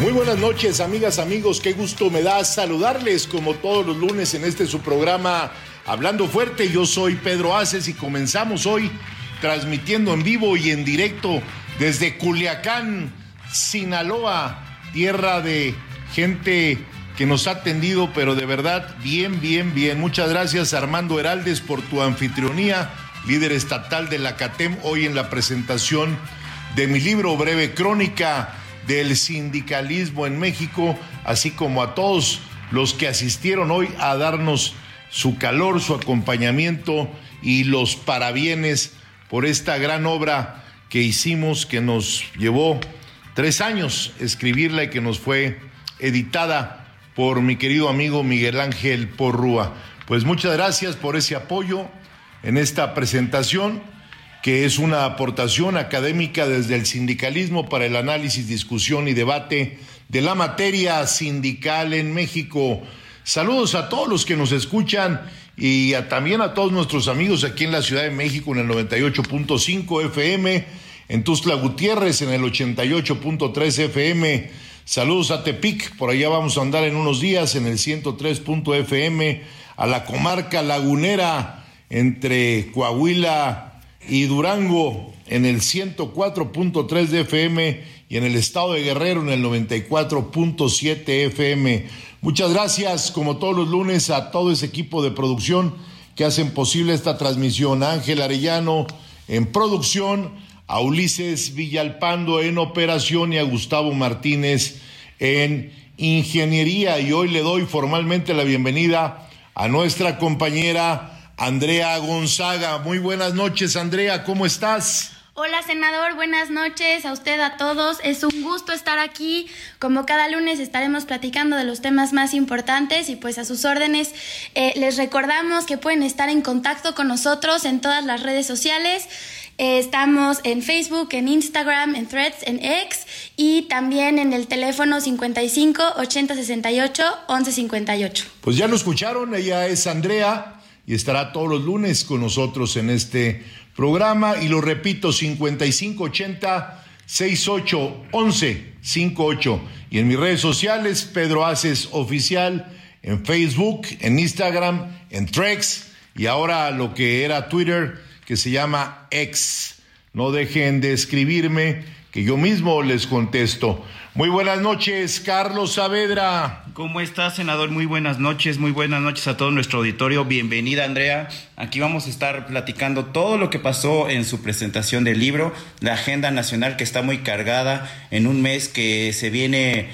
Muy buenas noches, amigas, amigos. Qué gusto me da saludarles como todos los lunes en este su programa Hablando Fuerte. Yo soy Pedro Aces y comenzamos hoy transmitiendo en vivo y en directo desde Culiacán, Sinaloa, tierra de gente que nos ha atendido, pero de verdad, bien, bien, bien. Muchas gracias, Armando Heraldes, por tu anfitrionía, líder estatal de la CATEM, hoy en la presentación de mi libro Breve Crónica del sindicalismo en México, así como a todos los que asistieron hoy a darnos su calor, su acompañamiento y los parabienes por esta gran obra que hicimos, que nos llevó tres años escribirla y que nos fue editada por mi querido amigo Miguel Ángel Porrúa. Pues muchas gracias por ese apoyo en esta presentación que es una aportación académica desde el sindicalismo para el análisis, discusión y debate de la materia sindical en México. Saludos a todos los que nos escuchan y a- también a todos nuestros amigos aquí en la Ciudad de México en el 98.5 FM, en Tuzla Gutiérrez en el 88.3 FM. Saludos a Tepic, por allá vamos a andar en unos días en el 103.fm, a la comarca lagunera entre Coahuila y Durango en el 104.3 de FM y en el estado de Guerrero en el 94.7 FM. Muchas gracias, como todos los lunes, a todo ese equipo de producción que hacen posible esta transmisión. Ángel Arellano en producción, a Ulises Villalpando en operación y a Gustavo Martínez en ingeniería. Y hoy le doy formalmente la bienvenida a nuestra compañera Andrea Gonzaga. Muy buenas noches, Andrea, ¿cómo estás? Hola senador, buenas noches a usted, a todos. Es un gusto estar aquí. Como cada lunes estaremos platicando de los temas más importantes y pues a sus órdenes eh, les recordamos que pueden estar en contacto con nosotros en todas las redes sociales. Eh, estamos en Facebook, en Instagram, en Threads, en X y también en el teléfono 55 80 68 11 58. Pues ya lo escucharon, ella es Andrea y estará todos los lunes con nosotros en este programa. Y lo repito, 5580 6811 58. Y en mis redes sociales, Pedro Aces Oficial, en Facebook, en Instagram, en Trex y ahora lo que era Twitter, que se llama X. No dejen de escribirme, que yo mismo les contesto. Muy buenas noches, Carlos Saavedra. ¿Cómo estás, senador? Muy buenas noches, muy buenas noches a todo nuestro auditorio. Bienvenida, Andrea. Aquí vamos a estar platicando todo lo que pasó en su presentación del libro, la agenda nacional que está muy cargada en un mes que se viene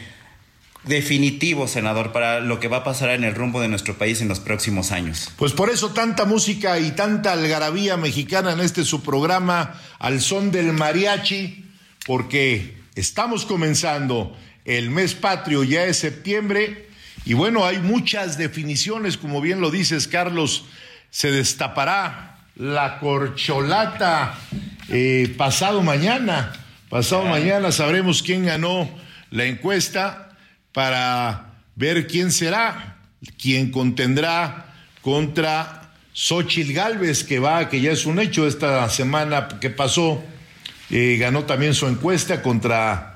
definitivo, senador, para lo que va a pasar en el rumbo de nuestro país en los próximos años. Pues por eso tanta música y tanta algarabía mexicana en este su programa al son del mariachi, porque estamos comenzando el mes patrio, ya es septiembre, y bueno, hay muchas definiciones, como bien lo dices, Carlos, se destapará la corcholata eh, pasado mañana. Pasado mañana sabremos quién ganó la encuesta para ver quién será quien contendrá contra Xochitl Galvez, que va, que ya es un hecho esta semana que pasó, eh, ganó también su encuesta contra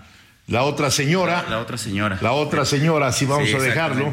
la otra señora. La, otra señora. La otra señora, así vamos a dejarlo,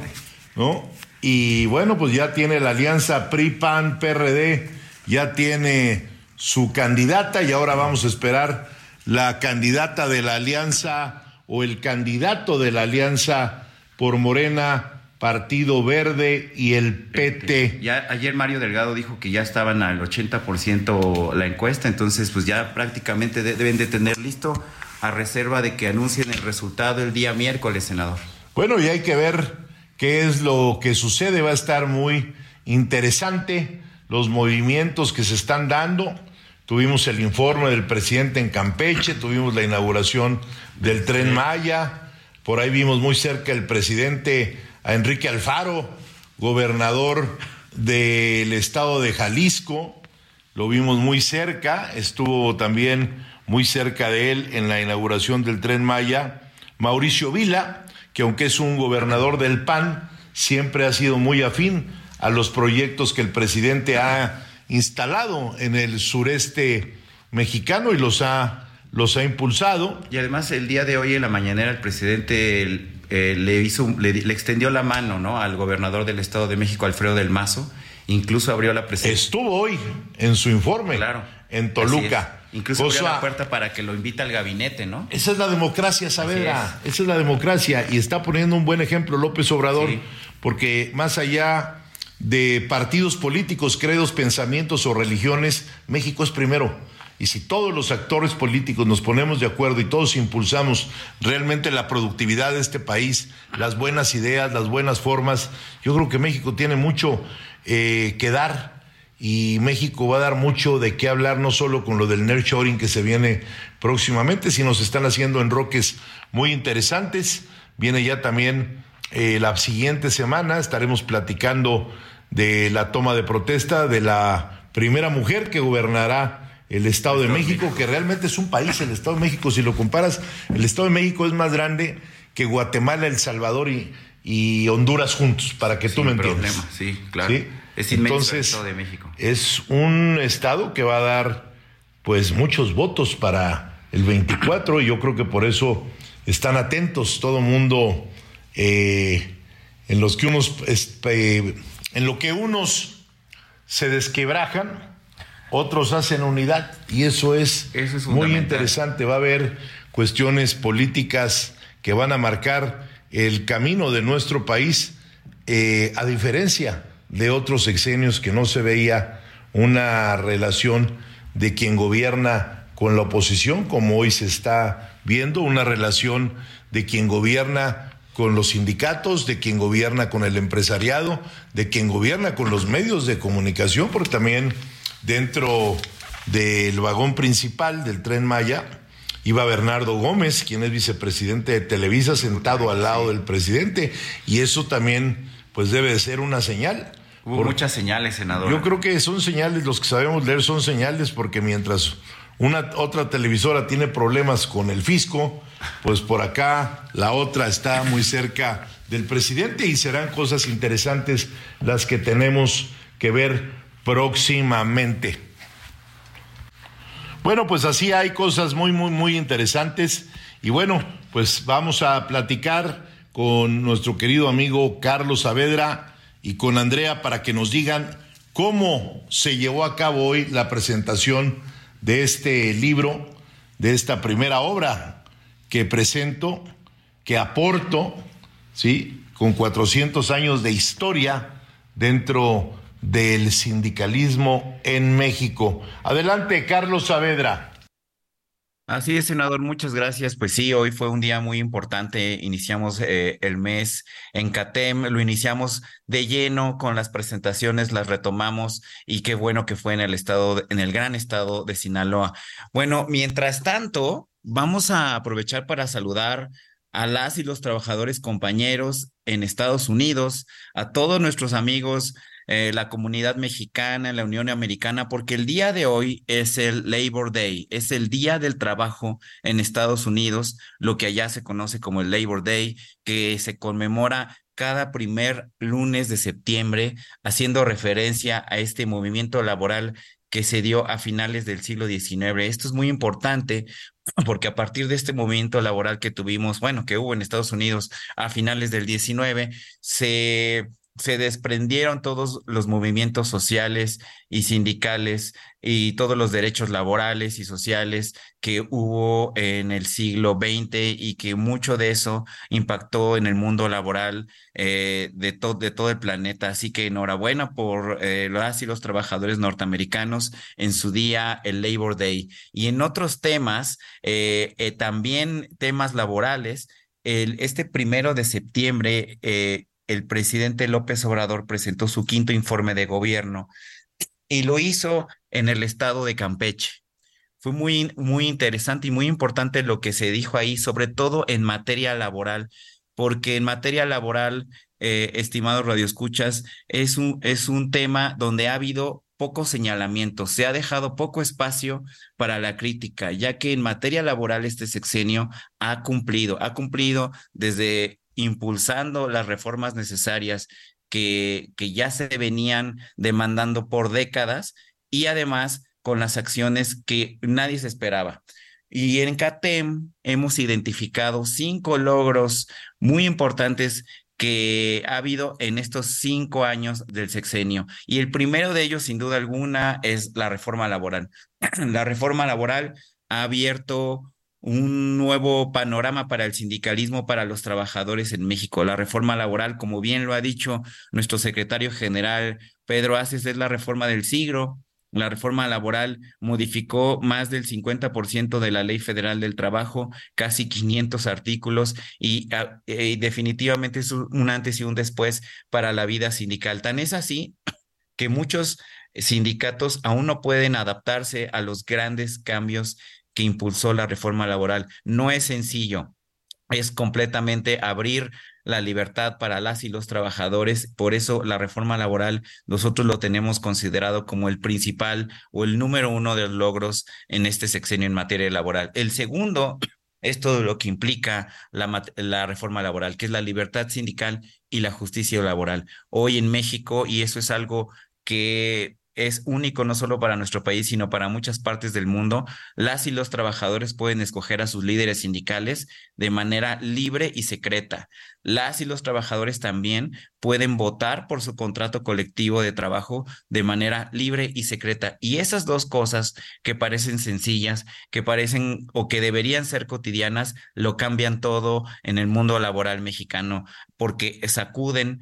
¿no? Y bueno, pues ya tiene la alianza PRI-PAN-PRD, ya tiene su candidata y ahora vamos a esperar la candidata de la alianza o el candidato de la alianza por Morena, Partido Verde y el PT. Ya ayer Mario Delgado dijo que ya estaban al 80% la encuesta, entonces pues ya prácticamente deben de tener listo a reserva de que anuncien el resultado el día miércoles, senador. Bueno, y hay que ver qué es lo que sucede, va a estar muy interesante los movimientos que se están dando. Tuvimos el informe del presidente en Campeche, tuvimos la inauguración del tren Maya, por ahí vimos muy cerca el presidente a Enrique Alfaro, gobernador del estado de Jalisco, lo vimos muy cerca, estuvo también muy cerca de él en la inauguración del tren Maya, Mauricio Vila, que aunque es un gobernador del PAN, siempre ha sido muy afín a los proyectos que el presidente ha instalado en el sureste mexicano y los ha, los ha impulsado. Y además el día de hoy en la mañanera el presidente eh, le, hizo, le, extendió la mano ¿no? al gobernador del Estado de México, Alfredo del Mazo, incluso abrió la presidencia. Estuvo hoy en su informe claro, en Toluca. Incluso abrió la puerta para que lo invite al gabinete, ¿no? Esa es la democracia, Saavedra. Esa es la democracia. Y está poniendo un buen ejemplo López Obrador, porque más allá de partidos políticos, credos, pensamientos o religiones, México es primero. Y si todos los actores políticos nos ponemos de acuerdo y todos impulsamos realmente la productividad de este país, las buenas ideas, las buenas formas, yo creo que México tiene mucho eh, que dar y México va a dar mucho de qué hablar, no solo con lo del nurturing que se viene próximamente, sino se están haciendo enroques muy interesantes. Viene ya también eh, la siguiente semana estaremos platicando de la toma de protesta de la primera mujer que gobernará el Estado de México, que realmente es un país, el Estado de México, si lo comparas, el Estado de México es más grande que Guatemala, El Salvador y, Honduras juntos, para que tú me entiendas. Sí, claro. Es Entonces, el Estado de México. Es un Estado que va a dar pues muchos votos para el 24 y yo creo que por eso están atentos todo el mundo eh, en los que unos, este, en lo que unos se desquebrajan, otros hacen unidad y eso es, muy interesante. Va a haber cuestiones políticas que van a marcar el camino de nuestro país, eh, a diferencia de otros sexenios que no se veía una relación de quien gobierna con la oposición, como hoy se está viendo, una relación de quien gobierna con los sindicatos, de quien gobierna con el empresariado, de quien gobierna con los medios de comunicación, porque también dentro del vagón principal del tren Maya iba Bernardo Gómez, quien es vicepresidente de Televisa, sentado al lado del presidente, y eso también pues debe de ser una señal. Hubo muchas señales, senador. Yo creo que son señales, los que sabemos leer son señales, porque mientras una otra televisora tiene problemas con el fisco, pues por acá la otra está muy cerca del presidente y serán cosas interesantes las que tenemos que ver próximamente. Bueno, pues así hay cosas muy, muy, muy interesantes y bueno, pues vamos a platicar con nuestro querido amigo Carlos Saavedra y con Andrea para que nos digan cómo se llevó a cabo hoy la presentación de este libro, de esta primera obra que presento, que aporto, ¿sí? Con 400 años de historia dentro del sindicalismo en México. Adelante, Carlos Saavedra. Así es, senador, muchas gracias. Pues sí, hoy fue un día muy importante. Iniciamos eh, el mes en CATEM, lo iniciamos de lleno con las presentaciones, las retomamos y qué bueno que fue en el estado, en el gran estado de Sinaloa. Bueno, mientras tanto, vamos a aprovechar para saludar a las y los trabajadores compañeros en Estados Unidos, a todos nuestros amigos eh, la comunidad mexicana, la Unión Americana, porque el día de hoy es el Labor Day, es el Día del Trabajo en Estados Unidos, lo que allá se conoce como el Labor Day, que se conmemora cada primer lunes de septiembre, haciendo referencia a este movimiento laboral que se dio a finales del siglo XIX. Esto es muy importante porque a partir de este movimiento laboral que tuvimos, bueno, que hubo en Estados Unidos a finales del XIX, se se desprendieron todos los movimientos sociales y sindicales y todos los derechos laborales y sociales que hubo en el siglo XX y que mucho de eso impactó en el mundo laboral eh, de, de todo el planeta. Así que enhorabuena por eh, las y los trabajadores norteamericanos en su día, el Labor Day. Y en otros temas, eh, también temas laborales, el, este primero de septiembre, el presidente López Obrador presentó su quinto informe de gobierno y lo hizo en el estado de Campeche. Fue muy, muy interesante y muy importante lo que se dijo ahí, sobre todo en materia laboral, porque en materia laboral, eh, estimados radioescuchas, es un, es un tema donde ha habido poco señalamiento, se ha dejado poco espacio para la crítica, ya que en materia laboral este sexenio ha cumplido, ha cumplido desde impulsando las reformas necesarias que, que ya se venían demandando por décadas y además con las acciones que nadie se esperaba. Y en CATEM hemos identificado cinco logros muy importantes que ha habido en estos cinco años del sexenio. Y el primero de ellos, sin duda alguna, es la reforma laboral. la reforma laboral ha abierto un nuevo panorama para el sindicalismo, para los trabajadores en México. La reforma laboral, como bien lo ha dicho nuestro secretario general Pedro Aces, es la reforma del siglo. La reforma laboral modificó más del 50% de la Ley Federal del Trabajo, casi 500 artículos y, ah, y, definitivamente es un antes y un después para la vida sindical. Tan es así que muchos sindicatos aún no pueden adaptarse a los grandes cambios que impulsó la reforma laboral. No es sencillo, es completamente abrir la libertad para las y los trabajadores. Por eso la reforma laboral nosotros lo tenemos considerado como el principal o el número uno de los logros en este sexenio en materia laboral. El segundo es todo lo que implica la, la, reforma laboral, que es la libertad sindical y la justicia laboral. Hoy en México, y eso es algo que es único no solo para nuestro país, sino para muchas partes del mundo. Las y los trabajadores pueden escoger a sus líderes sindicales de manera libre y secreta. Las y los trabajadores también pueden votar por su contrato colectivo de trabajo de manera libre y secreta. Y esas dos cosas que parecen sencillas, que parecen o que deberían ser cotidianas, lo cambian todo en el mundo laboral mexicano, porque sacuden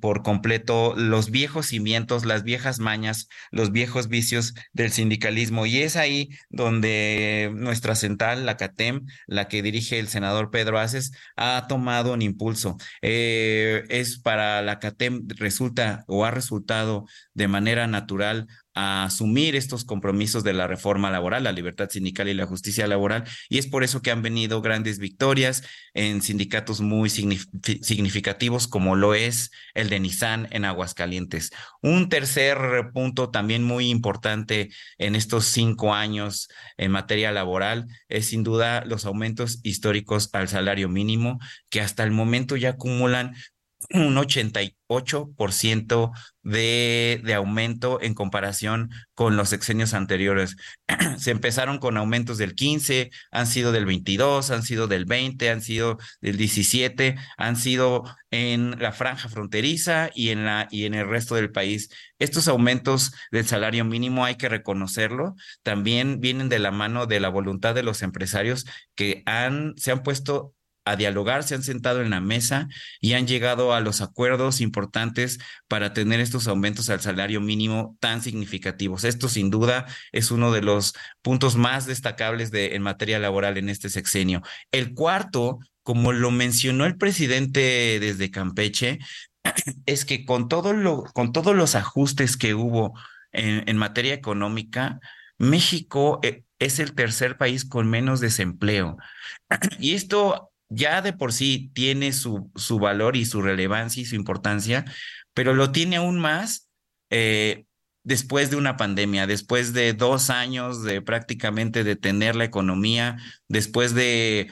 por completo los viejos cimientos, las viejas mañas, los viejos vicios del sindicalismo. Y es ahí donde nuestra central, la CATEM, la que dirige el senador Pedro Aces, ha tomado un impulso. Eh, es para la CATEM, resulta o ha resultado de manera natural a asumir estos compromisos de la reforma laboral, la libertad sindical y la justicia laboral, y es por eso que han venido grandes victorias en sindicatos muy significativos como lo es el de Nissan en Aguascalientes. Un tercer punto también muy importante en estos cinco años en materia laboral es sin duda los aumentos históricos al salario mínimo que hasta el momento ya acumulan un 88% de, de aumento en comparación con los sexenios anteriores. Se empezaron con aumentos del 15, han sido del 22, han sido del 20, han sido del 17, han sido en la franja fronteriza y en, la, y en el resto del país. Estos aumentos del salario mínimo hay que reconocerlo, también vienen de la mano de la voluntad de los empresarios que han, se han puesto a dialogar, se han sentado en la mesa y han llegado a los acuerdos importantes para tener estos aumentos al salario mínimo tan significativos. Esto sin duda es uno de los puntos más destacables de, en materia laboral en este sexenio. El cuarto, como lo mencionó el presidente desde Campeche, es que con, todo lo, con todos los ajustes que hubo en, en materia económica, México eh, es el tercer país con menos desempleo. Y esto ya de por sí tiene su, su valor y su relevancia y su importancia, pero lo tiene aún más eh, después de una pandemia, después de dos años de prácticamente detener la economía, después de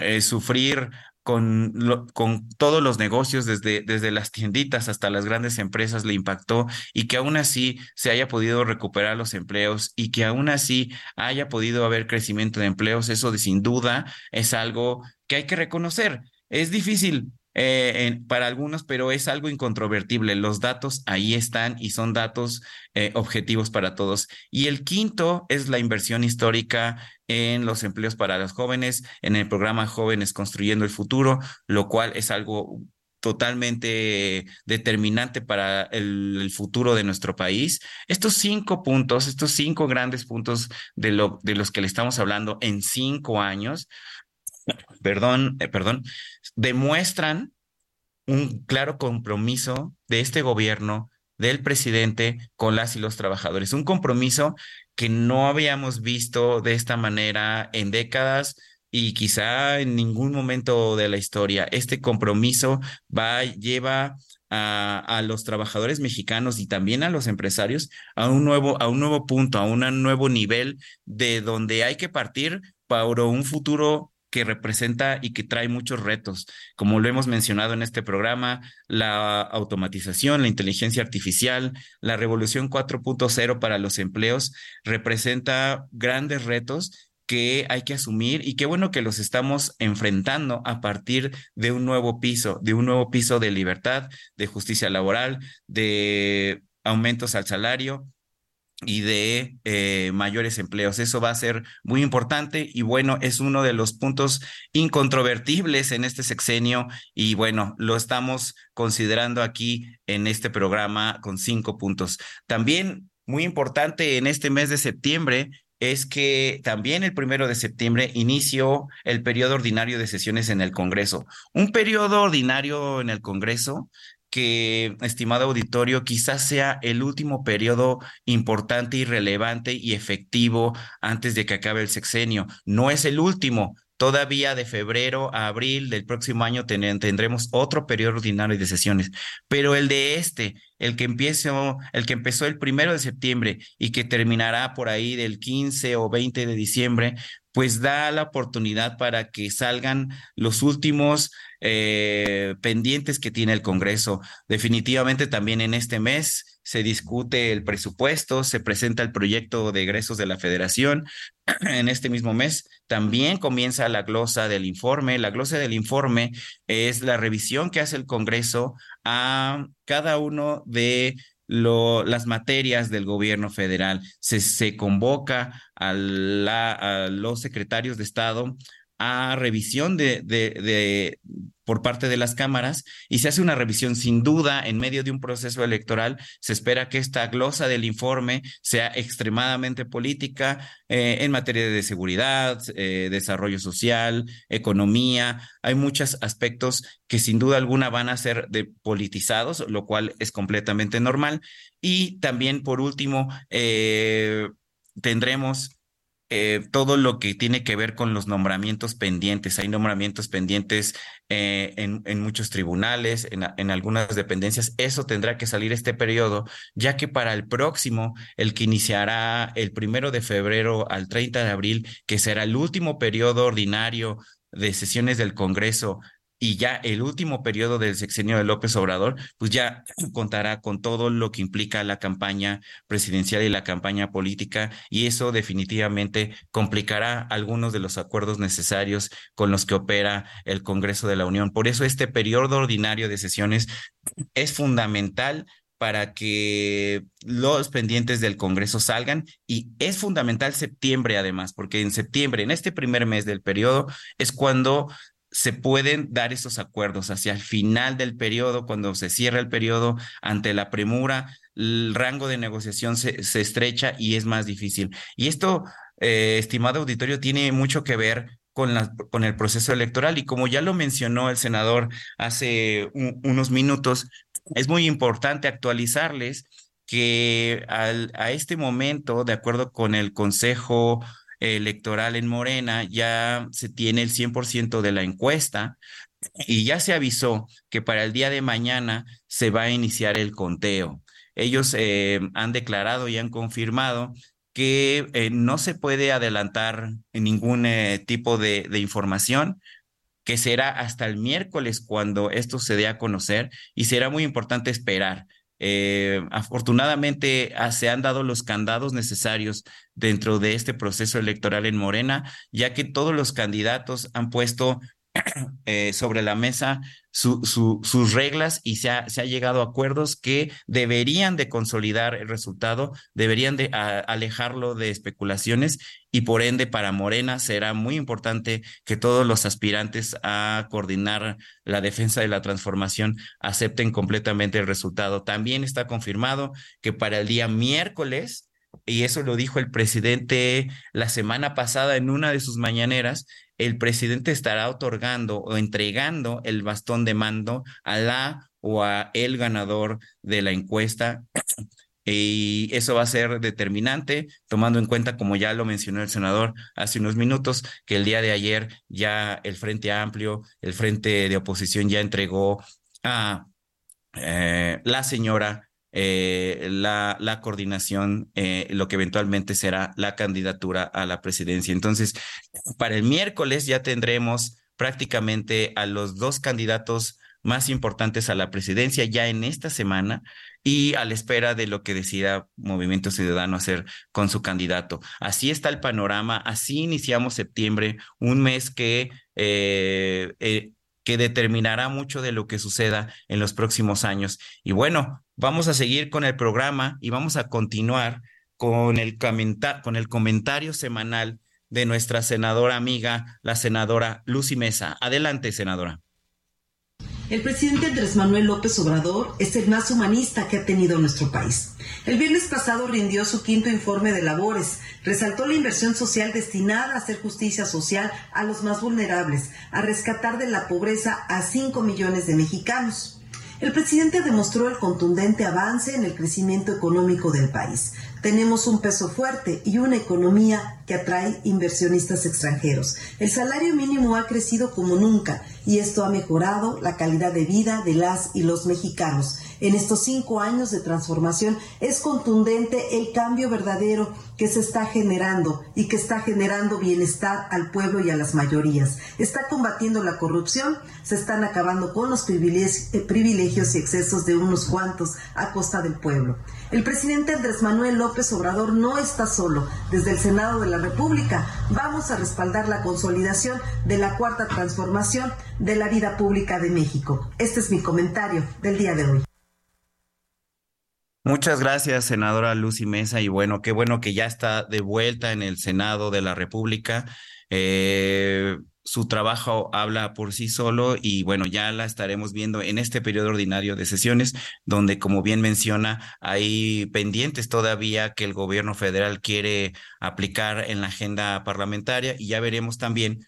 eh, sufrir con, con todos los negocios, desde, desde las tienditas hasta las grandes empresas, le impactó y que aún así se haya podido recuperar los empleos y que aún así haya podido haber crecimiento de empleos, eso de, sin duda es algo que hay que reconocer. Es difícil eh, para algunos, pero es algo incontrovertible. Los datos ahí están y son datos eh, objetivos para todos. Y el quinto es la inversión histórica en los empleos para los jóvenes, en el programa Jóvenes Construyendo el Futuro, lo cual es algo totalmente determinante para el, futuro de nuestro país. Estos cinco puntos, estos cinco grandes puntos de los que le estamos hablando en cinco años, perdón, eh, perdón, demuestran un claro compromiso de este gobierno, del presidente con las y los trabajadores. Un compromiso que no habíamos visto de esta manera en décadas y quizá en ningún momento de la historia. Este compromiso va, lleva a, a, los trabajadores mexicanos y también a los empresarios a un nuevo, a un nuevo punto, a un nuevo nivel de donde hay que partir para un futuro que representa y que trae muchos retos, como lo hemos mencionado en este programa, la automatización, la inteligencia artificial, la revolución 4.0 para los empleos, representa grandes retos que hay que asumir y qué bueno que los estamos enfrentando a partir de un nuevo piso, de un nuevo piso de libertad, de justicia laboral, de aumentos al salario, y de eh, mayores empleos. Eso va a ser muy importante y bueno, es uno de los puntos incontrovertibles en este sexenio y bueno, lo estamos considerando aquí en este programa con cinco puntos. También muy importante en este mes de septiembre es que también el primero de septiembre inició el periodo ordinario de sesiones en el Congreso. Un periodo ordinario en el Congreso que, estimado auditorio, quizás sea el último periodo importante y relevante y efectivo antes de que acabe el sexenio. No es el último. Todavía de febrero a abril del próximo año tendremos otro periodo ordinario de sesiones, pero el de este, el que el que empezó el primero de septiembre y que terminará por ahí del 15 o 20 de diciembre, pues da la oportunidad para que salgan los últimos eh, pendientes que tiene el Congreso. Definitivamente también en este mes se discute el presupuesto, se presenta el proyecto de egresos de la federación. En este mismo mes también comienza la glosa del informe. La glosa del informe es la revisión que hace el Congreso a cada uno de las materias del gobierno federal. Se, convoca a, los secretarios de Estado a revisión de, por parte de las cámaras y se hace una revisión sin duda en medio de un proceso electoral. Se espera que esta glosa del informe sea extremadamente política eh, en materia de seguridad, eh, desarrollo social, economía. Hay muchos aspectos que sin duda alguna van a ser de politizados, lo cual es completamente normal. Y también, por último, eh, tendremos eh, todo lo que tiene que ver con los nombramientos pendientes. Hay nombramientos pendientes eh, en, muchos tribunales, en, en, algunas dependencias. Eso tendrá que salir este periodo, ya que para el próximo, el que iniciará el primero de febrero al 30 de abril, que será el último periodo ordinario de sesiones del Congreso y ya el último periodo del sexenio de López Obrador, pues ya contará con todo lo que implica la campaña presidencial y la campaña política, y eso definitivamente complicará algunos de los acuerdos necesarios con los que opera el Congreso de la Unión. Por eso este periodo ordinario de sesiones es fundamental para que los pendientes del Congreso salgan y es fundamental septiembre además, porque en septiembre, en este primer mes del periodo, es cuando se pueden dar esos acuerdos hacia el final del periodo, cuando se cierra el periodo, ante la premura, el rango de negociación se, estrecha y es más difícil. Y esto, eh, estimado auditorio, tiene mucho que ver con, la, con, el proceso electoral y como ya lo mencionó el senador hace unos minutos, es muy importante actualizarles que al, a este momento, de acuerdo con el Consejo Electoral en Morena, ya se tiene el 100% de la encuesta y ya se avisó que para el día de mañana se va a iniciar el conteo. Ellos eh, han declarado y han confirmado que eh, no se puede adelantar ningún eh, tipo de, de información, que será hasta el miércoles cuando esto se dé a conocer y será muy importante esperar. Eh, afortunadamente ah, se han dado los candados necesarios dentro de este proceso electoral en Morena, ya que todos los candidatos han puesto eh, sobre la mesa sus reglas y se ha, se ha, llegado a acuerdos que deberían de consolidar el resultado, deberían de alejarlo de especulaciones y por ende para Morena será muy importante que todos los aspirantes a coordinar la defensa de la transformación acepten completamente el resultado. También está confirmado que para el día miércoles y eso lo dijo el presidente la semana pasada en una de sus mañaneras, el presidente estará otorgando o entregando el bastón de mando a la o a el ganador de la encuesta. Y eso va a ser determinante, tomando en cuenta, como ya lo mencionó el senador hace unos minutos, que el día de ayer ya el Frente Amplio, el Frente de Oposición ya entregó a eh, la señora eh, la, coordinación, eh, lo que eventualmente será la candidatura a la presidencia. Entonces, para el miércoles ya tendremos prácticamente a los dos candidatos más importantes a la presidencia ya en esta semana y a la espera de lo que decida Movimiento Ciudadano hacer con su candidato. Así está el panorama, así iniciamos septiembre, un mes que eh, que determinará mucho de lo que suceda en los próximos años. Y bueno, vamos a seguir con el programa y vamos a continuar con el, con el comentario semanal de nuestra senadora amiga, la senadora Lucy Mesa. Adelante, senadora. El presidente Andrés Manuel López Obrador es el más humanista que ha tenido nuestro país. El viernes pasado rindió su quinto informe de labores, resaltó la inversión social destinada a hacer justicia social a los más vulnerables, a rescatar de la pobreza a 5 millones de mexicanos. El presidente demostró el contundente avance en el crecimiento económico del país. Tenemos un peso fuerte y una economía que atrae inversionistas extranjeros. El salario mínimo ha crecido como nunca y esto ha mejorado la calidad de vida de las y los mexicanos. En estos cinco años de transformación es contundente el cambio verdadero que se está generando y que está generando bienestar al pueblo y a las mayorías. Está combatiendo la corrupción, se están acabando con los privilegios y excesos de unos cuantos a costa del pueblo. El presidente Andrés Manuel López Obrador no está solo. Desde el Senado de la República vamos a respaldar la consolidación de la cuarta transformación de la vida pública de México. Este es mi comentario del día de hoy. Muchas gracias, senadora Lucy Mesa. Y bueno, qué bueno que ya está de vuelta en el Senado de la República. Eh, su trabajo habla por sí solo y bueno, ya la estaremos viendo en este periodo ordinario de sesiones, donde como bien menciona, hay pendientes todavía que el gobierno federal quiere aplicar en la agenda parlamentaria y ya veremos también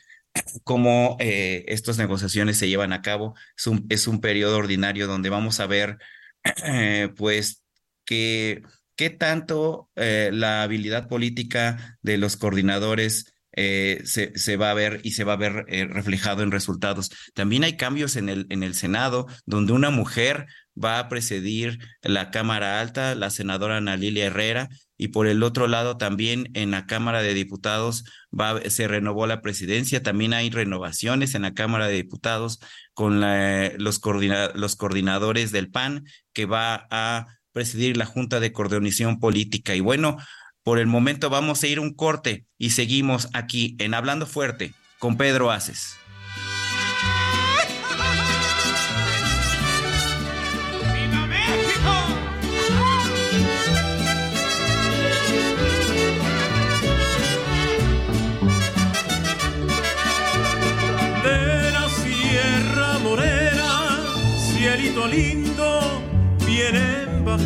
cómo eh, estas negociaciones se llevan a cabo. Es un, es periodo ordinario donde vamos a ver eh, pues que qué tanto eh, la habilidad política de los coordinadores eh, se, se, va a ver y se va a ver eh, reflejado en resultados. También hay cambios en el, en el Senado, donde una mujer va a presidir la Cámara Alta, la senadora Ana Lilia Herrera, y por el otro lado también en la Cámara de Diputados va, se renovó la presidencia, también hay renovaciones en la Cámara de Diputados con los, los coordinadores del PAN que va a presidir la Junta de Coordinación Política. Y bueno, por el momento vamos a ir un corte y seguimos aquí en Hablando Fuerte con Pedro Aces.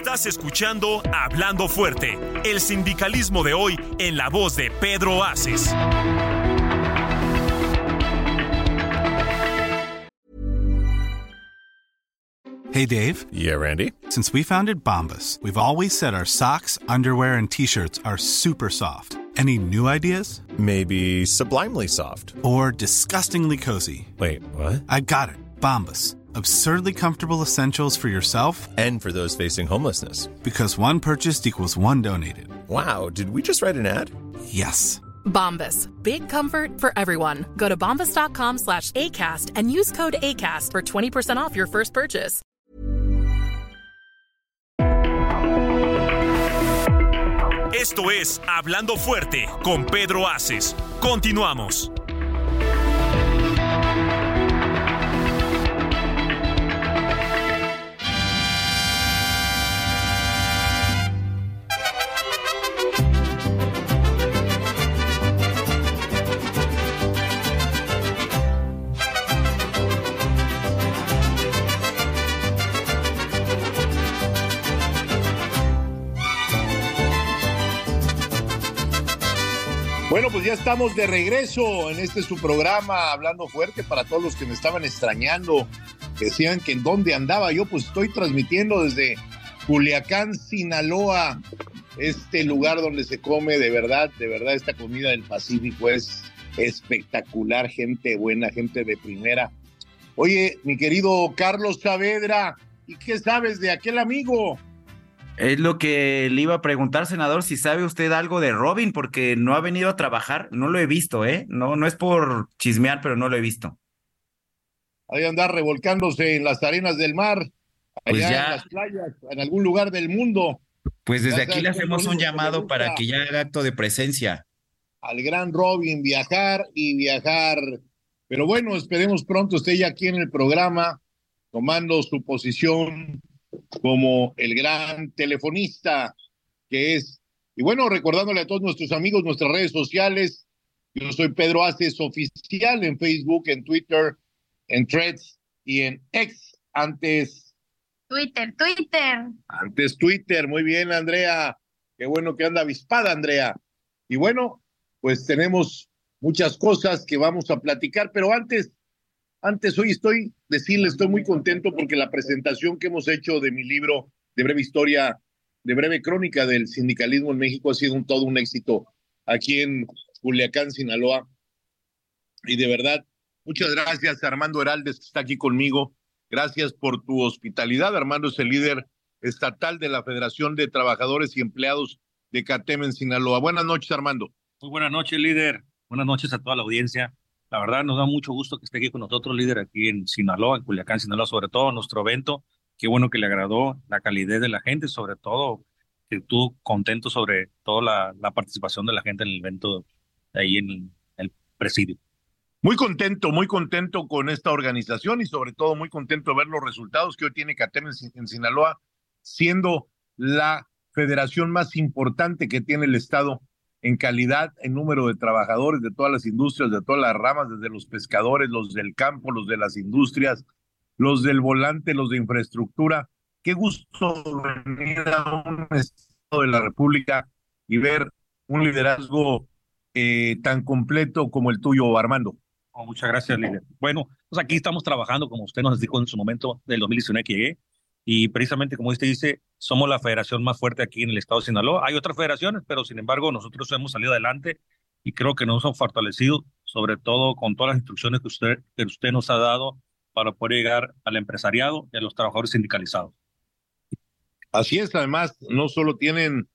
Estás escuchando Hablando Fuerte, el sindicalismo de hoy en la voz de Pedro Aces. Hey Dave, Yeah, Randy. since we founded Bombus, we've always said our socks, underwear, and t shirts are super soft. Any new ideas? Maybe sublimely soft. Or disgustingly cozy? Wait, what? I got it. Bombus. Absurdly comfortable essentials for yourself And for those facing homelessness. because one purchased equals one donated. Wow, did we just write an ad? Yes. Bombas. Big comfort for everyone. Go to bombas.com slash ACAST and use code ACAST for 20% off your first purchase. Esto es Hablando Fuerte con Pedro Aces. Continuamos. Bueno, pues ya estamos de regreso en este su programa Hablando Fuerte para todos los que me estaban extrañando, que decían que en dónde andaba yo, pues estoy transmitiendo desde Culiacán, Sinaloa, este lugar donde se come de verdad, de verdad esta comida del Pacífico es espectacular, gente buena, gente de primera. Oye, mi querido Carlos Saavedra, ¿y qué sabes de aquel amigo? Es lo que le iba a preguntar, senador, si sabe usted algo de Robin, porque no ha venido a trabajar, no lo he visto, ¿eh? No, no es por chismear, pero no lo he visto. Ahí andar revolcándose en las arenas del mar, allá Pues ya. en las playas, en algún lugar del mundo. Pues desde aquí le hacemos un llamado para que ya haga acto de presencia. al gran Robin viajar y viajar. Pero bueno, esperemos pronto esté ya aquí en el programa, tomando su posición como el gran telefonista que es. Y bueno, recordándole a todos nuestros amigos nuestras redes sociales. Yo soy Pedro Aces Oficial en Facebook, en Twitter, en Threads y en X. Antes, Twitter, Twitter. antes Twitter. Muy bien, Andrea. Qué bueno que anda avispada, Andrea. Y bueno, pues tenemos muchas cosas que vamos a platicar, pero antes, antes hoy estoy, decirle, estoy muy contento porque la presentación que hemos hecho de mi libro de breve historia, de breve crónica del sindicalismo en México ha sido un, todo un éxito aquí en Culiacán, Sinaloa. Y de verdad, muchas gracias Armando Heraldes que está aquí conmigo. Gracias por tu hospitalidad. Armando es el líder estatal de la Federación de Trabajadores y Empleados de CATEM en Sinaloa. Buenas noches, Armando. Muy buenas noches, líder. Buenas noches a toda la audiencia. La verdad, nos da mucho gusto que esté aquí con nosotros, líder, aquí en Sinaloa, en Culiacán, Sinaloa, sobre todo nuestro evento. Qué bueno que le agradó la calidez de la gente, sobre todo que estuvo contento sobre toda la, participación de la gente en el evento ahí en el presidio. Muy contento, muy contento con esta organización y sobre todo muy contento de ver los resultados que hoy tiene CATEM en, en Sinaloa, siendo la federación más importante que tiene el Estado en calidad, en número de trabajadores de todas las industrias, de todas las ramas, desde los pescadores, los del campo, los de las industrias, los del volante, los de infraestructura. Qué gusto venir a un Estado de la República y ver un liderazgo eh, tan completo como el tuyo, Armando. Oh, muchas gracias, líder. Bueno, pues aquí estamos trabajando, como usted nos dijo en su momento, del 2019 que llegué, y precisamente como usted dice, somos la federación más fuerte aquí en el estado de Sinaloa. Hay otras federaciones, pero sin embargo nosotros hemos salido adelante y creo que nos hemos fortalecido, sobre todo con todas las instrucciones que usted, que usted nos ha dado para poder llegar al empresariado y a los trabajadores sindicalizados. Así es, además, no solo tienen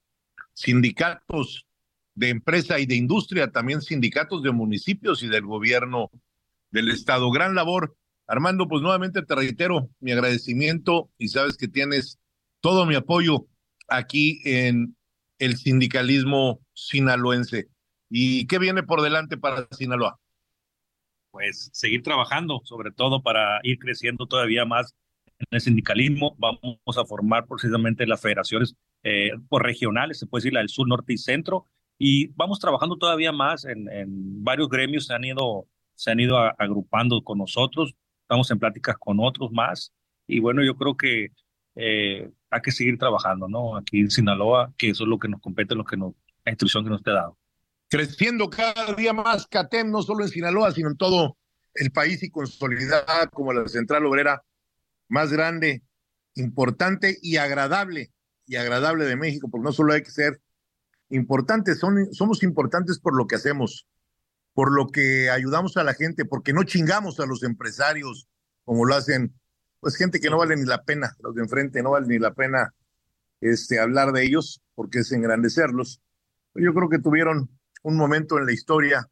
sindicatos de empresa y de industria, también sindicatos de municipios y del gobierno del estado. Gran labor. Armando, pues nuevamente te reitero mi agradecimiento y sabes que tienes todo mi apoyo aquí en el sindicalismo sinaloense. ¿Y qué viene por delante para Sinaloa? Pues seguir trabajando, sobre todo para ir creciendo todavía más en el sindicalismo. Vamos a formar precisamente las federaciones eh, regionales, se puede decir la del sur, norte y centro, y vamos trabajando todavía más en, en varios gremios, se han ido, se han ido agrupando con nosotros, estamos en pláticas con otros más, y bueno, yo creo que eh, hay que seguir trabajando, ¿no? Aquí en Sinaloa, que eso es lo que nos compete, lo que nos, la instrucción que nos te ha dado creciendo cada día más CATEM, no solo en Sinaloa, sino en todo el país y consolidada como la central obrera más grande, importante y agradable, y agradable de México, porque no solo hay que ser importantes, son, somos importantes por lo que hacemos, por lo que ayudamos a la gente, porque no chingamos a los empresarios como lo hacen, pues gente que no vale ni la pena, los de enfrente no vale ni la pena este, hablar de ellos, porque es engrandecerlos. Yo creo que tuvieron un momento en la historia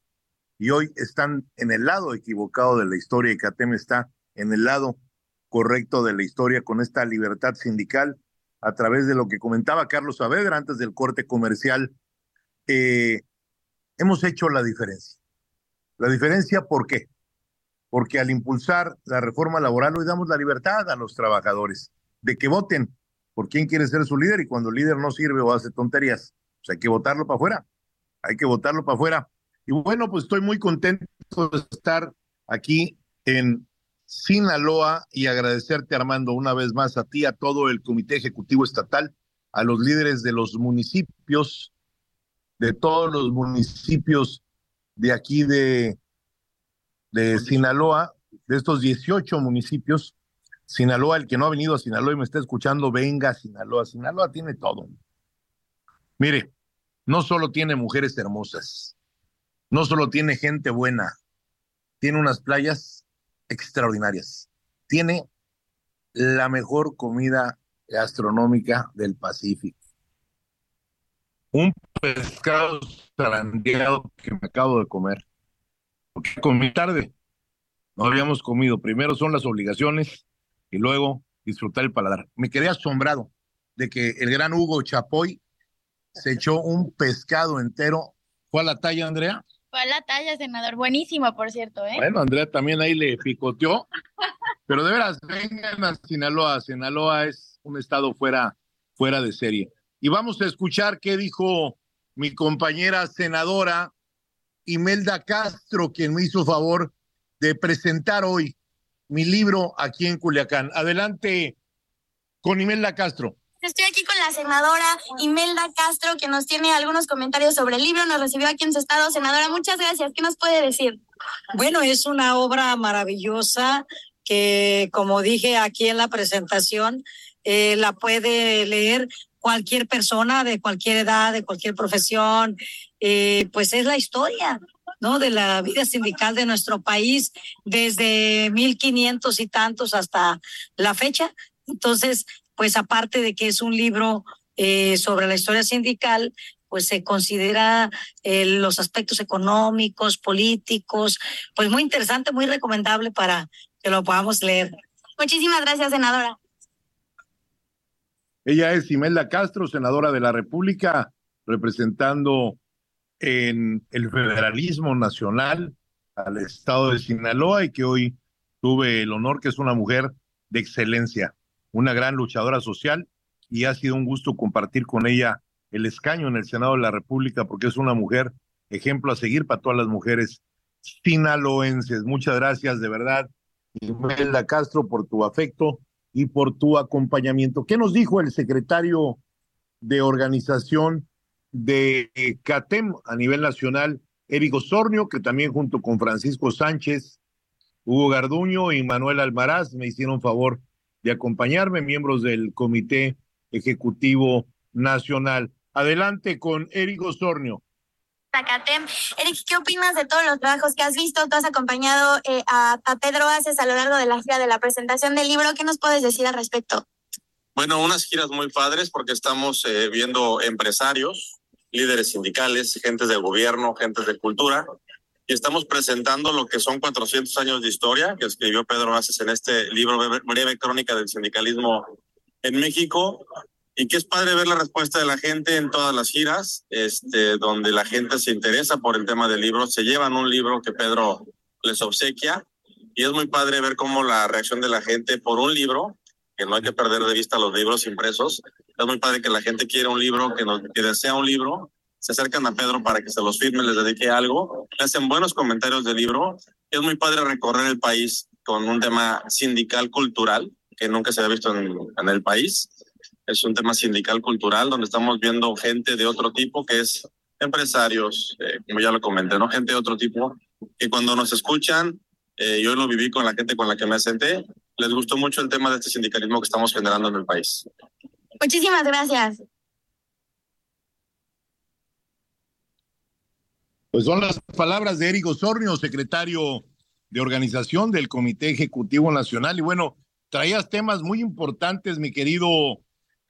y hoy están en el lado equivocado de la historia y CATEM está en el lado correcto de la historia con esta libertad sindical a través de lo que comentaba Carlos Saavedra antes del corte comercial. Eh, hemos hecho la diferencia. La diferencia, ¿por qué? Porque al impulsar la reforma laboral hoy damos la libertad a los trabajadores de que voten por quién quiere ser su líder y cuando el líder no sirve o hace tonterías, pues hay que votarlo para afuera hay que votarlo para afuera. Y bueno, pues estoy muy contento de estar aquí en Sinaloa y agradecerte, Armando, una vez más a ti, a todo el Comité Ejecutivo Estatal, a los líderes de los municipios, de todos los municipios de aquí de, de Sinaloa, de estos 18 municipios. Sinaloa, el que no ha venido a Sinaloa y me está escuchando, venga a Sinaloa. Sinaloa tiene todo. Mire, no solo tiene mujeres hermosas, no solo tiene gente buena, tiene unas playas extraordinarias, tiene la mejor comida gastronómica del Pacífico. Un pescado zarandeado que me acabo de comer, comí tarde, no habíamos comido. Primero son las obligaciones y luego disfrutar el paladar. Me quedé asombrado de que el gran Hugo Chapoy se echó un pescado entero. ¿Fue a la talla, Andrea? Fue a la talla, senador. Buenísimo, por cierto, ¿eh? Bueno, Andrea también ahí le picoteó. Pero de veras, vengan a Sinaloa. Sinaloa es un estado fuera, fuera de serie. Y vamos a escuchar qué dijo mi compañera senadora Imelda Castro, quien me hizo favor de presentar hoy mi libro aquí en Culiacán. Adelante con Imelda Castro. Estoy aquí con la senadora Imelda Castro, que nos tiene algunos comentarios sobre el libro. Nos recibió aquí en su estado. Senadora, muchas gracias. ¿Qué nos puede decir? Bueno, es una obra maravillosa que, como dije aquí en la presentación, eh, la puede leer cualquier persona de cualquier edad, de cualquier profesión. Eh, pues es la historia, ¿no? De la vida sindical de nuestro país desde 1500 y tantos hasta la fecha. Entonces, pues aparte de que es un libro eh, sobre la historia sindical, pues se considera eh, los aspectos económicos, políticos, pues muy interesante, muy recomendable para que lo podamos leer. Muchísimas gracias, senadora. Ella es Imelda Castro, senadora de la República, representando en el federalismo nacional al estado de Sinaloa y que hoy tuve el honor que es una mujer de excelencia una gran luchadora social y ha sido un gusto compartir con ella el escaño en el Senado de la República porque es una mujer ejemplo a seguir para todas las mujeres sinaloenses. Muchas gracias de verdad, Imelda Castro, por tu afecto y por tu acompañamiento. ¿Qué nos dijo el secretario de organización de CATEM a nivel nacional, Eric Osornio, que también junto con Francisco Sánchez, Hugo Garduño y Manuel Almaraz me hicieron favor de acompañarme, miembros del Comité Ejecutivo Nacional. Adelante con Eric Osornio. Eric, ¿qué opinas de todos los trabajos que has visto? Tú has acompañado eh, a, Pedro Aces a lo largo de la gira de la presentación del libro. ¿Qué nos puedes decir al respecto? Bueno, unas giras muy padres porque estamos eh, viendo empresarios, líderes sindicales, gentes de gobierno, gentes de cultura, y estamos presentando lo que son 400 años de historia que escribió Pedro Aces en este libro breve, breve crónica del sindicalismo en México y que es padre ver la respuesta de la gente en todas las giras, este, donde la gente se interesa por el tema del libro, se llevan un libro que Pedro les obsequia. Y es muy padre ver cómo la reacción de la gente por un libro, que no hay que perder de vista los libros impresos, es muy padre que la gente quiera un libro, que, nos, desea un libro, se acercan a Pedro para que se los firme, les dedique algo, le hacen buenos comentarios del libro, es muy padre recorrer el país con un tema sindical cultural que nunca se había visto en el país es un tema sindical cultural donde estamos viendo gente de otro tipo que es empresarios, eh, como ya lo comenté, ¿no? Gente de otro tipo que cuando nos escuchan, eh, yo lo viví con la gente con la que me senté, les gustó mucho el tema de este sindicalismo que estamos generando en el país. Muchísimas gracias. Pues son las palabras de Eric Osornio, secretario de organización del Comité Ejecutivo Nacional. Y bueno, traías temas muy importantes, mi querido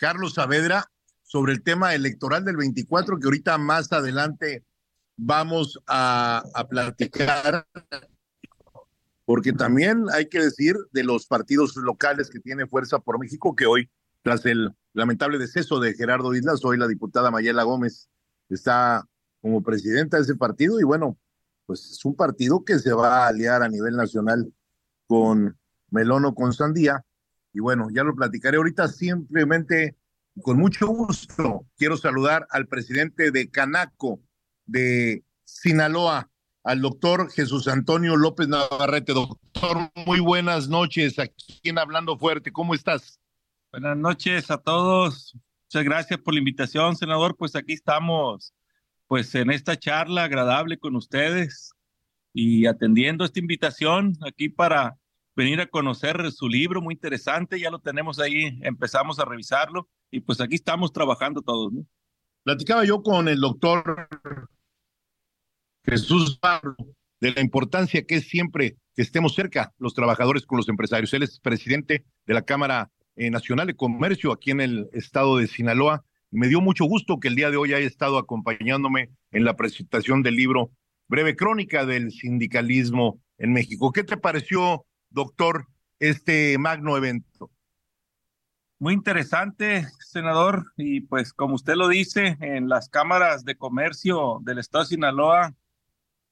Carlos Saavedra, sobre el tema electoral del 24, que ahorita más adelante vamos a, a platicar, porque también hay que decir de los partidos locales que tiene Fuerza por México, que hoy, tras el lamentable deceso de Gerardo Islas, hoy la diputada Mayela Gómez está como presidenta de ese partido y bueno, pues es un partido que se va a aliar a nivel nacional con Melón o con Sandía. Y bueno, ya lo platicaré ahorita simplemente con mucho gusto. Quiero saludar al presidente de Canaco de Sinaloa, al doctor Jesús Antonio López Navarrete. Doctor, muy buenas noches. Aquí en Hablando Fuerte, ¿cómo estás? Buenas noches a todos. Muchas gracias por la invitación, senador. Pues aquí estamos, pues en esta charla agradable con ustedes y atendiendo esta invitación aquí para venir a conocer su libro, muy interesante, ya lo tenemos ahí, empezamos a revisarlo y pues aquí estamos trabajando todos. ¿no? Platicaba yo con el doctor Jesús Barro de la importancia que es siempre que estemos cerca los trabajadores con los empresarios. Él es presidente de la Cámara eh, Nacional de Comercio aquí en el estado de Sinaloa. Me dio mucho gusto que el día de hoy haya estado acompañándome en la presentación del libro Breve Crónica del Sindicalismo en México. ¿Qué te pareció, doctor, este magno evento? Muy interesante, senador, y pues como usted lo dice, en las cámaras de comercio del estado de Sinaloa,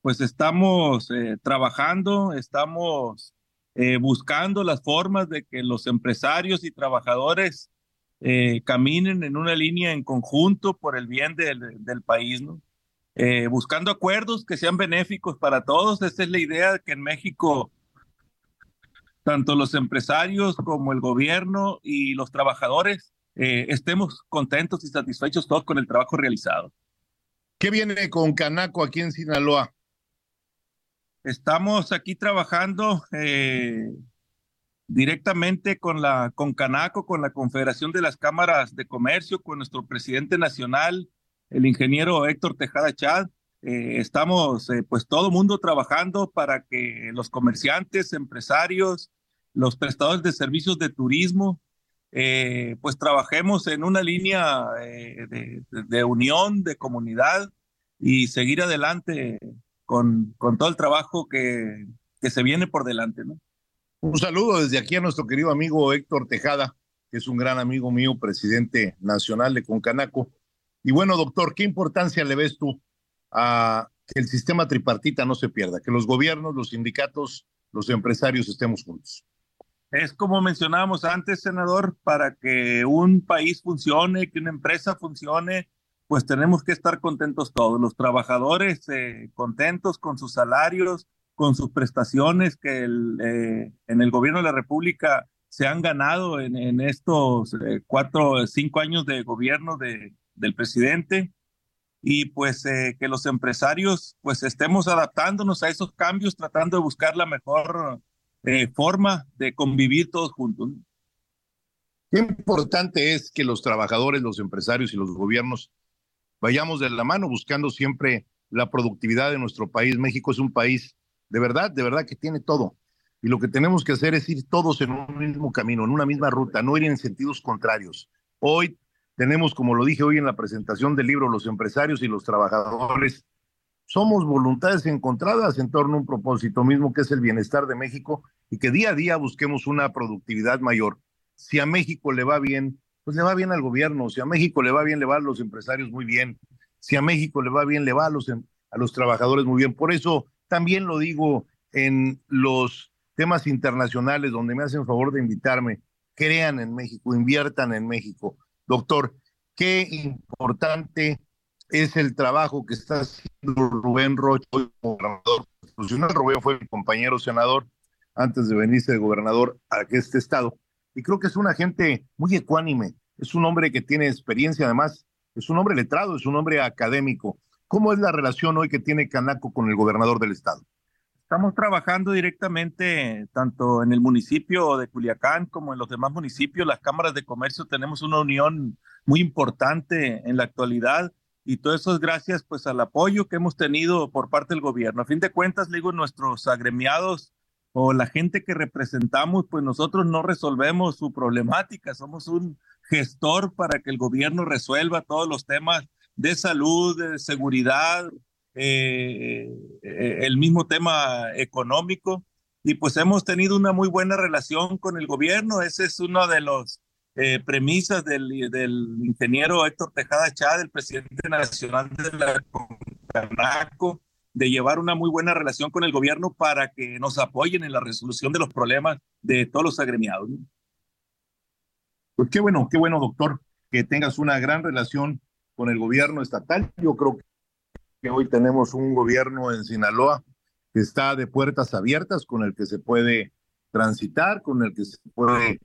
pues estamos eh, trabajando, estamos eh, buscando las formas de que los empresarios y trabajadores eh, caminen en una línea en conjunto por el bien del, país, ¿no? buscando acuerdos que sean benéficos para todos. Esa es la idea que en México tanto los empresarios como el gobierno y los trabajadores eh, estemos contentos y satisfechos todos con el trabajo realizado. ¿Qué viene con Canaco aquí en Sinaloa? Estamos aquí trabajando eh, directamente con la con Canaco, con la Confederación de las Cámaras de Comercio, con nuestro presidente nacional, el ingeniero Héctor Tejada Chad. Eh, estamos, eh, pues, todo mundo trabajando para que los comerciantes, empresarios, los prestadores de servicios de turismo, eh, pues trabajemos en una línea de, de, unión, de comunidad y seguir adelante con, con todo el trabajo que, que se viene por delante, ¿no? Un saludo desde aquí a nuestro querido amigo Héctor Tejada, que es un gran amigo mío, presidente nacional de Concanaco. Y bueno, doctor, ¿qué importancia le ves tú a que el sistema tripartita no se pierda, que los gobiernos, los sindicatos, los empresarios estemos juntos? Es como mencionábamos antes, senador, para que un país funcione, que una empresa funcione, pues tenemos que estar contentos todos, los trabajadores eh, contentos con sus salarios, con sus prestaciones que eh, en el gobierno de la República se han ganado en, en estos eh, cuatro, cinco años de gobierno de, del presidente. Y pues eh, que los empresarios pues estemos adaptándonos a esos cambios, tratando de buscar la mejor eh, forma de convivir todos juntos. Qué importante es que los trabajadores, los empresarios y los gobiernos vayamos de la mano buscando siempre la productividad de nuestro país. México es un país de verdad, de verdad que tiene todo. y lo que tenemos que hacer es ir todos en un mismo camino, en una misma ruta, no ir en sentidos contrarios. Hoy tenemos, como lo dije hoy en la presentación del libro, los empresarios y los trabajadores, somos voluntades encontradas en torno a un propósito mismo que es el bienestar de México y que día a día busquemos una productividad mayor. Si a México le va bien, pues le va bien al gobierno. Si a México le va bien, le va a los empresarios muy bien. Si a México le va bien, le va a los, em, a los trabajadores muy bien. Por eso también lo digo en los temas internacionales donde me hacen favor de invitarme. Crean en México, inviertan en México. Doctor, qué importante es el trabajo que está haciendo Rubén Rocha como gobernador constitucional. Rubén fue mi compañero senador antes de venirse de gobernador a este estado. Y creo que es una gente muy ecuánime, es un hombre que tiene experiencia además, es un hombre letrado, es un hombre académico. ¿Cómo es la relación hoy que tiene Canaco con el gobernador del estado? Estamos trabajando directamente tanto en el municipio de Culiacán como en los demás municipios, las cámaras de comercio, tenemos una unión muy importante en la actualidad y todo eso es gracias pues al apoyo que hemos tenido por parte del gobierno. A fin de cuentas, le digo, nuestros agremiados o la gente que representamos, pues nosotros no resolvemos su problemática, somos un gestor para que el gobierno resuelva todos los temas de salud, de seguridad, eh, el mismo tema económico. Y pues hemos tenido una muy buena relación con el gobierno. Ese es uno de los eh, premisas del, ingeniero Héctor Tejada Chá, el presidente nacional de la CONCANACO, de llevar una muy buena relación con el gobierno para que nos apoyen en la resolución de los problemas de todos los agremiados. Pues qué bueno, qué bueno, doctor, que tengas una gran relación con el gobierno estatal. Yo creo que hoy tenemos un gobierno en Sinaloa que está de puertas abiertas, con el que se puede transitar, con el que se puede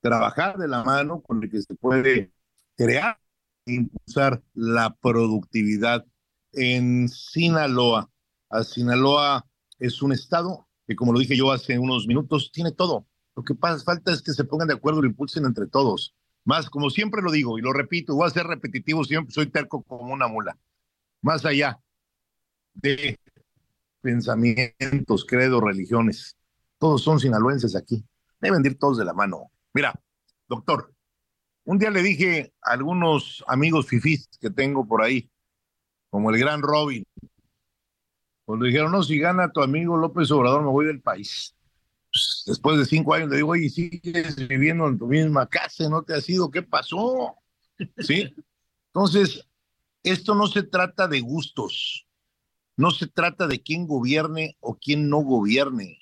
trabajar de la mano con el que se puede crear e impulsar la productividad en Sinaloa. A Sinaloa es un estado que, como lo dije yo hace unos minutos, tiene todo. Lo que pasa, falta es que se pongan de acuerdo y lo impulsen entre todos. Más, como siempre lo digo y lo repito, voy a ser repetitivo siempre, soy terco como una mula. Más allá de pensamientos, credos, religiones, todos son sinaloenses aquí. Deben ir todos de la mano. Mira, doctor, un día le dije a algunos amigos fifís que tengo por ahí, como el gran Robin, cuando dijeron, no, si gana tu amigo López Obrador, me voy del país. Pues, después de cinco años le digo, oye, sigues viviendo en tu misma casa, ¿no te has ido? ¿Qué pasó? ¿Sí? Entonces, esto no se trata de gustos, no se trata de quién gobierne o quién no gobierne.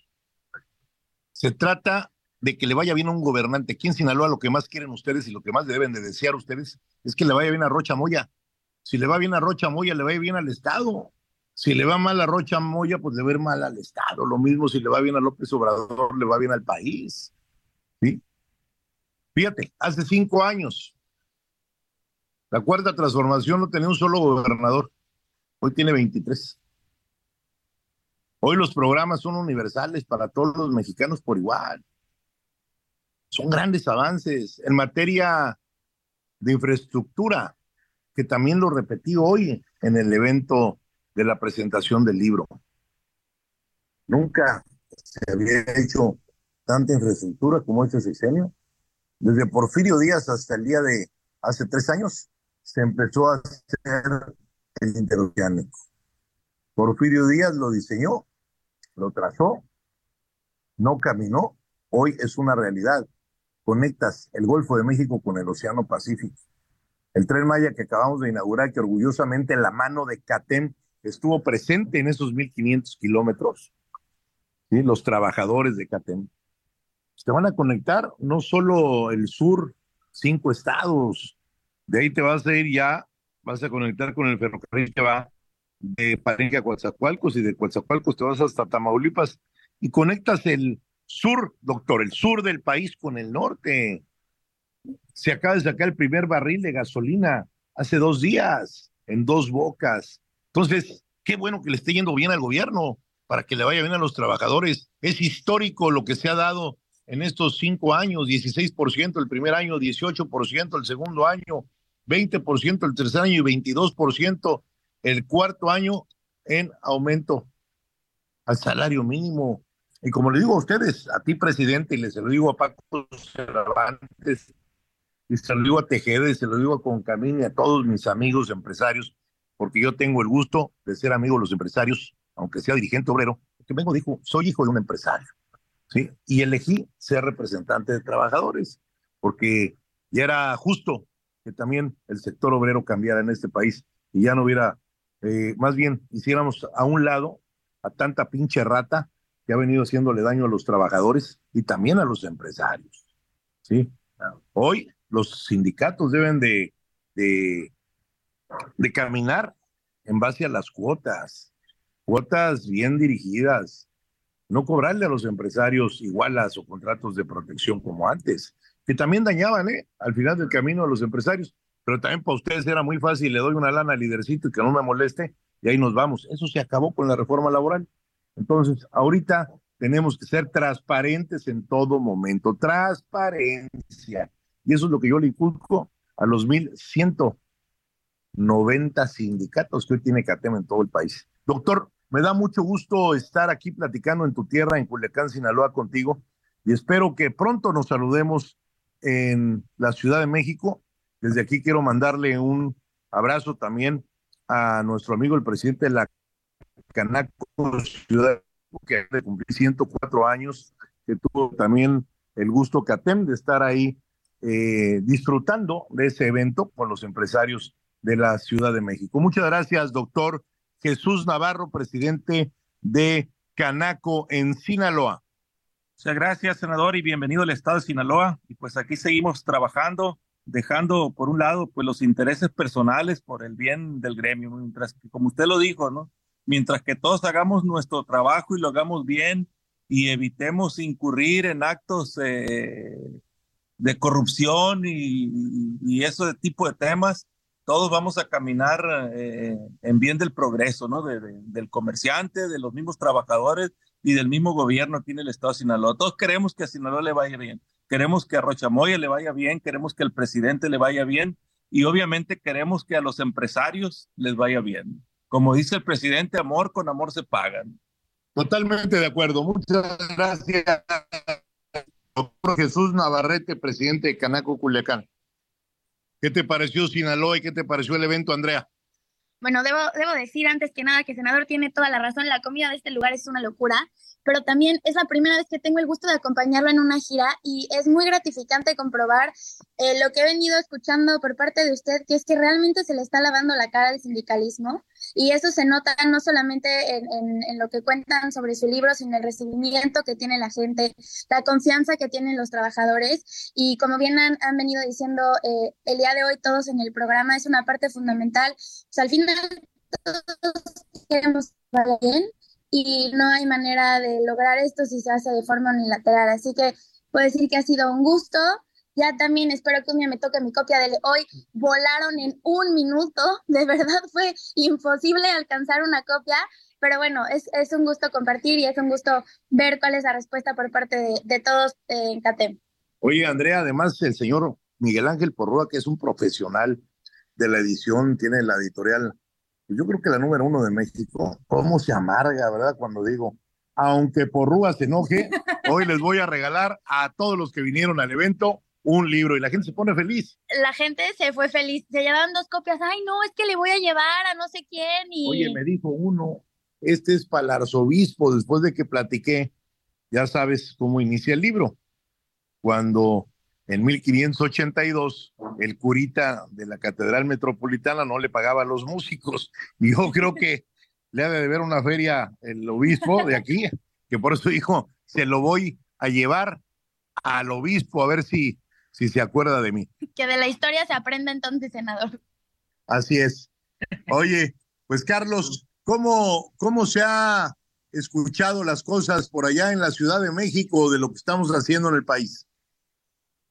Se trata de que le vaya bien a un gobernante. Aquí en Sinaloa lo que más quieren ustedes y lo que más deben de desear ustedes es que le vaya bien a Rocha Moya. Si le va bien a Rocha Moya, le va bien al Estado. Si le va mal a Rocha Moya, pues le va mal al Estado. Lo mismo si le va bien a López Obrador, le va bien al país. ¿Sí? Fíjate, hace cinco años, la cuarta transformación no tenía un solo gobernador. Hoy tiene 23. Hoy los programas son universales para todos los mexicanos por igual son grandes avances en materia de infraestructura, que también lo repetí hoy en el evento de la presentación del libro. Nunca se había hecho tanta infraestructura como este sexenio. Desde Porfirio Díaz hasta el día de hace tres años se empezó a hacer el interoceánico. Porfirio Díaz lo diseñó, lo trazó, no caminó, hoy es una realidad conectas el Golfo de México con el Océano Pacífico. El tren Maya que acabamos de inaugurar, que orgullosamente la mano de CATEM estuvo presente en esos 1.500 kilómetros, ¿sí? los trabajadores de CATEM. Te van a conectar no solo el sur, cinco estados, de ahí te vas a ir ya, vas a conectar con el ferrocarril que va de Palenque a Coatzacoalcos y de Coatzacoalcos te vas hasta Tamaulipas y conectas el sur, doctor, el sur del país con el norte. Se acaba de sacar el primer barril de gasolina hace dos días, en dos bocas. Entonces, qué bueno que le esté yendo bien al gobierno para que le vaya bien a los trabajadores. Es histórico lo que se ha dado en estos cinco años, 16% el primer año, 18% el segundo año, 20% el tercer año y 22% el cuarto año en aumento al salario mínimo Y como le digo a ustedes, a ti presidente, y les lo digo a Paco Cervantes, y se lo digo a Tejeda, y se lo digo a Concamín y a todos mis amigos empresarios, porque yo tengo el gusto de ser amigo de los empresarios, aunque sea dirigente obrero, que vengo, dijo, soy hijo de un empresario, ¿sí? Y elegí ser representante de trabajadores, porque ya era justo que también el sector obrero cambiara en este país y ya no hubiera, eh, más bien hiciéramos a un lado a tanta pinche rata que ha venido haciéndole daño a los trabajadores y también a los empresarios. ¿sí? Hoy los sindicatos deben de, de, de caminar en base a las cuotas, cuotas bien dirigidas, no cobrarle a los empresarios igualas o contratos de protección como antes, que también dañaban ¿eh? al final del camino a los empresarios, pero también para ustedes era muy fácil, le doy una lana al lidercito y que no me moleste, y ahí nos vamos. Eso se acabó con la reforma laboral. Entonces, ahorita tenemos que ser transparentes en todo momento. Transparencia. Y eso es lo que yo le inculco a los 1.190 sindicatos que hoy tiene CATEM en todo el país. Doctor, me da mucho gusto estar aquí platicando en tu tierra, en Culiacán, Sinaloa, contigo. Y espero que pronto nos saludemos en la Ciudad de México. Desde aquí quiero mandarle un abrazo también a nuestro amigo el presidente de la Canaco Ciudad, que de cumplir 104 años, que tuvo también el gusto Catem de estar ahí eh, disfrutando de ese evento con los empresarios de la Ciudad de México. Muchas gracias, doctor Jesús Navarro, presidente de Canaco en Sinaloa. Muchas gracias, senador, y bienvenido al estado de Sinaloa. Y pues aquí seguimos trabajando, dejando por un lado pues los intereses personales por el bien del gremio, mientras que como usted lo dijo, ¿no? Mientras que todos hagamos nuestro trabajo y lo hagamos bien y evitemos incurrir en actos eh, de corrupción y, y, ese tipo de temas, todos vamos a caminar eh, en bien del progreso, ¿no? De, de, del comerciante, de los mismos trabajadores y del mismo gobierno aquí en el estado de Sinaloa. Todos queremos que a Sinaloa le vaya bien, queremos que a Rochamoya le vaya bien, queremos que al presidente le vaya bien y obviamente queremos que a los empresarios les vaya bien como dice el presidente, amor con amor se pagan. Totalmente de acuerdo. Muchas gracias, doctor Jesús Navarrete, presidente de Canaco Culiacán. ¿Qué te pareció Sinaloa y qué te pareció el evento, Andrea? Bueno, debo, debo decir antes que nada que el senador tiene toda la razón. La comida de este lugar es una locura pero también es la primera vez que tengo el gusto de acompañarlo en una gira y es muy gratificante comprobar eh, lo que he venido escuchando por parte de usted, que es que realmente se le está lavando la cara al sindicalismo y eso se nota no solamente en, en, lo que cuentan sobre su libro, sino el recibimiento que tiene la gente, la confianza que tienen los trabajadores y como bien han, han venido diciendo eh, el día de hoy todos en el programa, es una parte fundamental. Al final todos queremos bien y no hay manera de lograr esto si se hace de forma unilateral. Así que puedo decir que ha sido un gusto. Ya también espero que un día me toque mi copia de hoy. Volaron en un minuto. De verdad fue imposible alcanzar una copia. Pero bueno, es, es un gusto compartir y es un gusto ver cuál es la respuesta por parte de, de todos en CATEM. Oye, Andrea, además el señor Miguel Ángel Porrúa, que es un profesional de la edición, tiene la editorial yo creo que la número uno de México, cómo se amarga, ¿verdad? Cuando digo, aunque por Rúa se enoje, hoy les voy a regalar a todos los que vinieron al evento un libro y la gente se pone feliz. La gente se fue feliz, se llevaban dos copias, ay no, es que le voy a llevar a no sé quién y... Oye, me dijo uno, este es para el arzobispo, después de que platiqué, ya sabes cómo inicia el libro, cuando en 1582 el curita de la Catedral Metropolitana no le pagaba a los músicos. Y yo creo que le ha de ver una feria el obispo de aquí, que por eso dijo, se lo voy a llevar al obispo a ver si, si se acuerda de mí. Que de la historia se aprende entonces, senador. Así es. Oye, pues Carlos, ¿cómo, cómo se ha escuchado las cosas por allá en la Ciudad de México de lo que estamos haciendo en el país?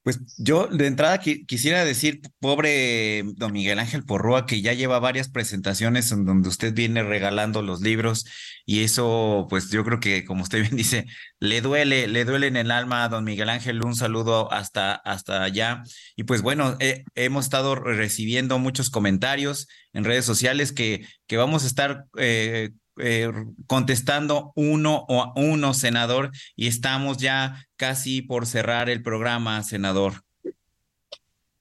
Pues yo de entrada quisiera decir, pobre don Miguel Ángel Porrúa, que ya lleva varias presentaciones en donde usted viene regalando los libros y eso, pues yo creo que, como usted bien dice, le duele, le duele en el alma a don Miguel Ángel. Un saludo hasta, hasta allá. Y pues bueno, eh, hemos estado recibiendo muchos comentarios en redes sociales que, que vamos a estar... Eh, eh, contestando uno o uno, senador, y estamos ya casi por cerrar el programa, senador.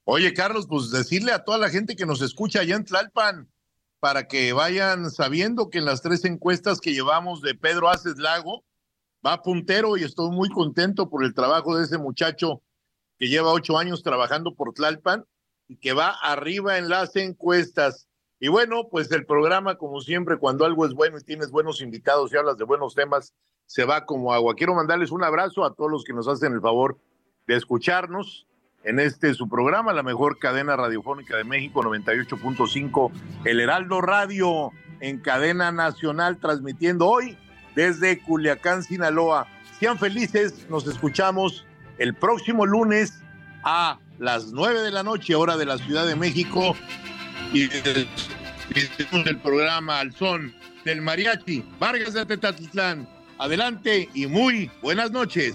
Oye, Carlos, pues decirle a toda la gente que nos escucha allá en Tlalpan, para que vayan sabiendo que en las tres encuestas que llevamos de Pedro Aces Lago, va puntero y estoy muy contento por el trabajo de ese muchacho que lleva ocho años trabajando por Tlalpan y que va arriba en las encuestas. Y bueno, pues el programa, como siempre, cuando algo es bueno y tienes buenos invitados y hablas de buenos temas, se va como agua. Quiero mandarles un abrazo a todos los que nos hacen el favor de escucharnos en este su programa, la mejor cadena radiofónica de México, 98.5, El Heraldo Radio, en cadena nacional, transmitiendo hoy desde Culiacán, Sinaloa. Sean felices, nos escuchamos el próximo lunes a las nueve de la noche, hora de la Ciudad de México, y del, el programa al son del mariachi Vargas de Tetatlán. Adelante y muy buenas noches.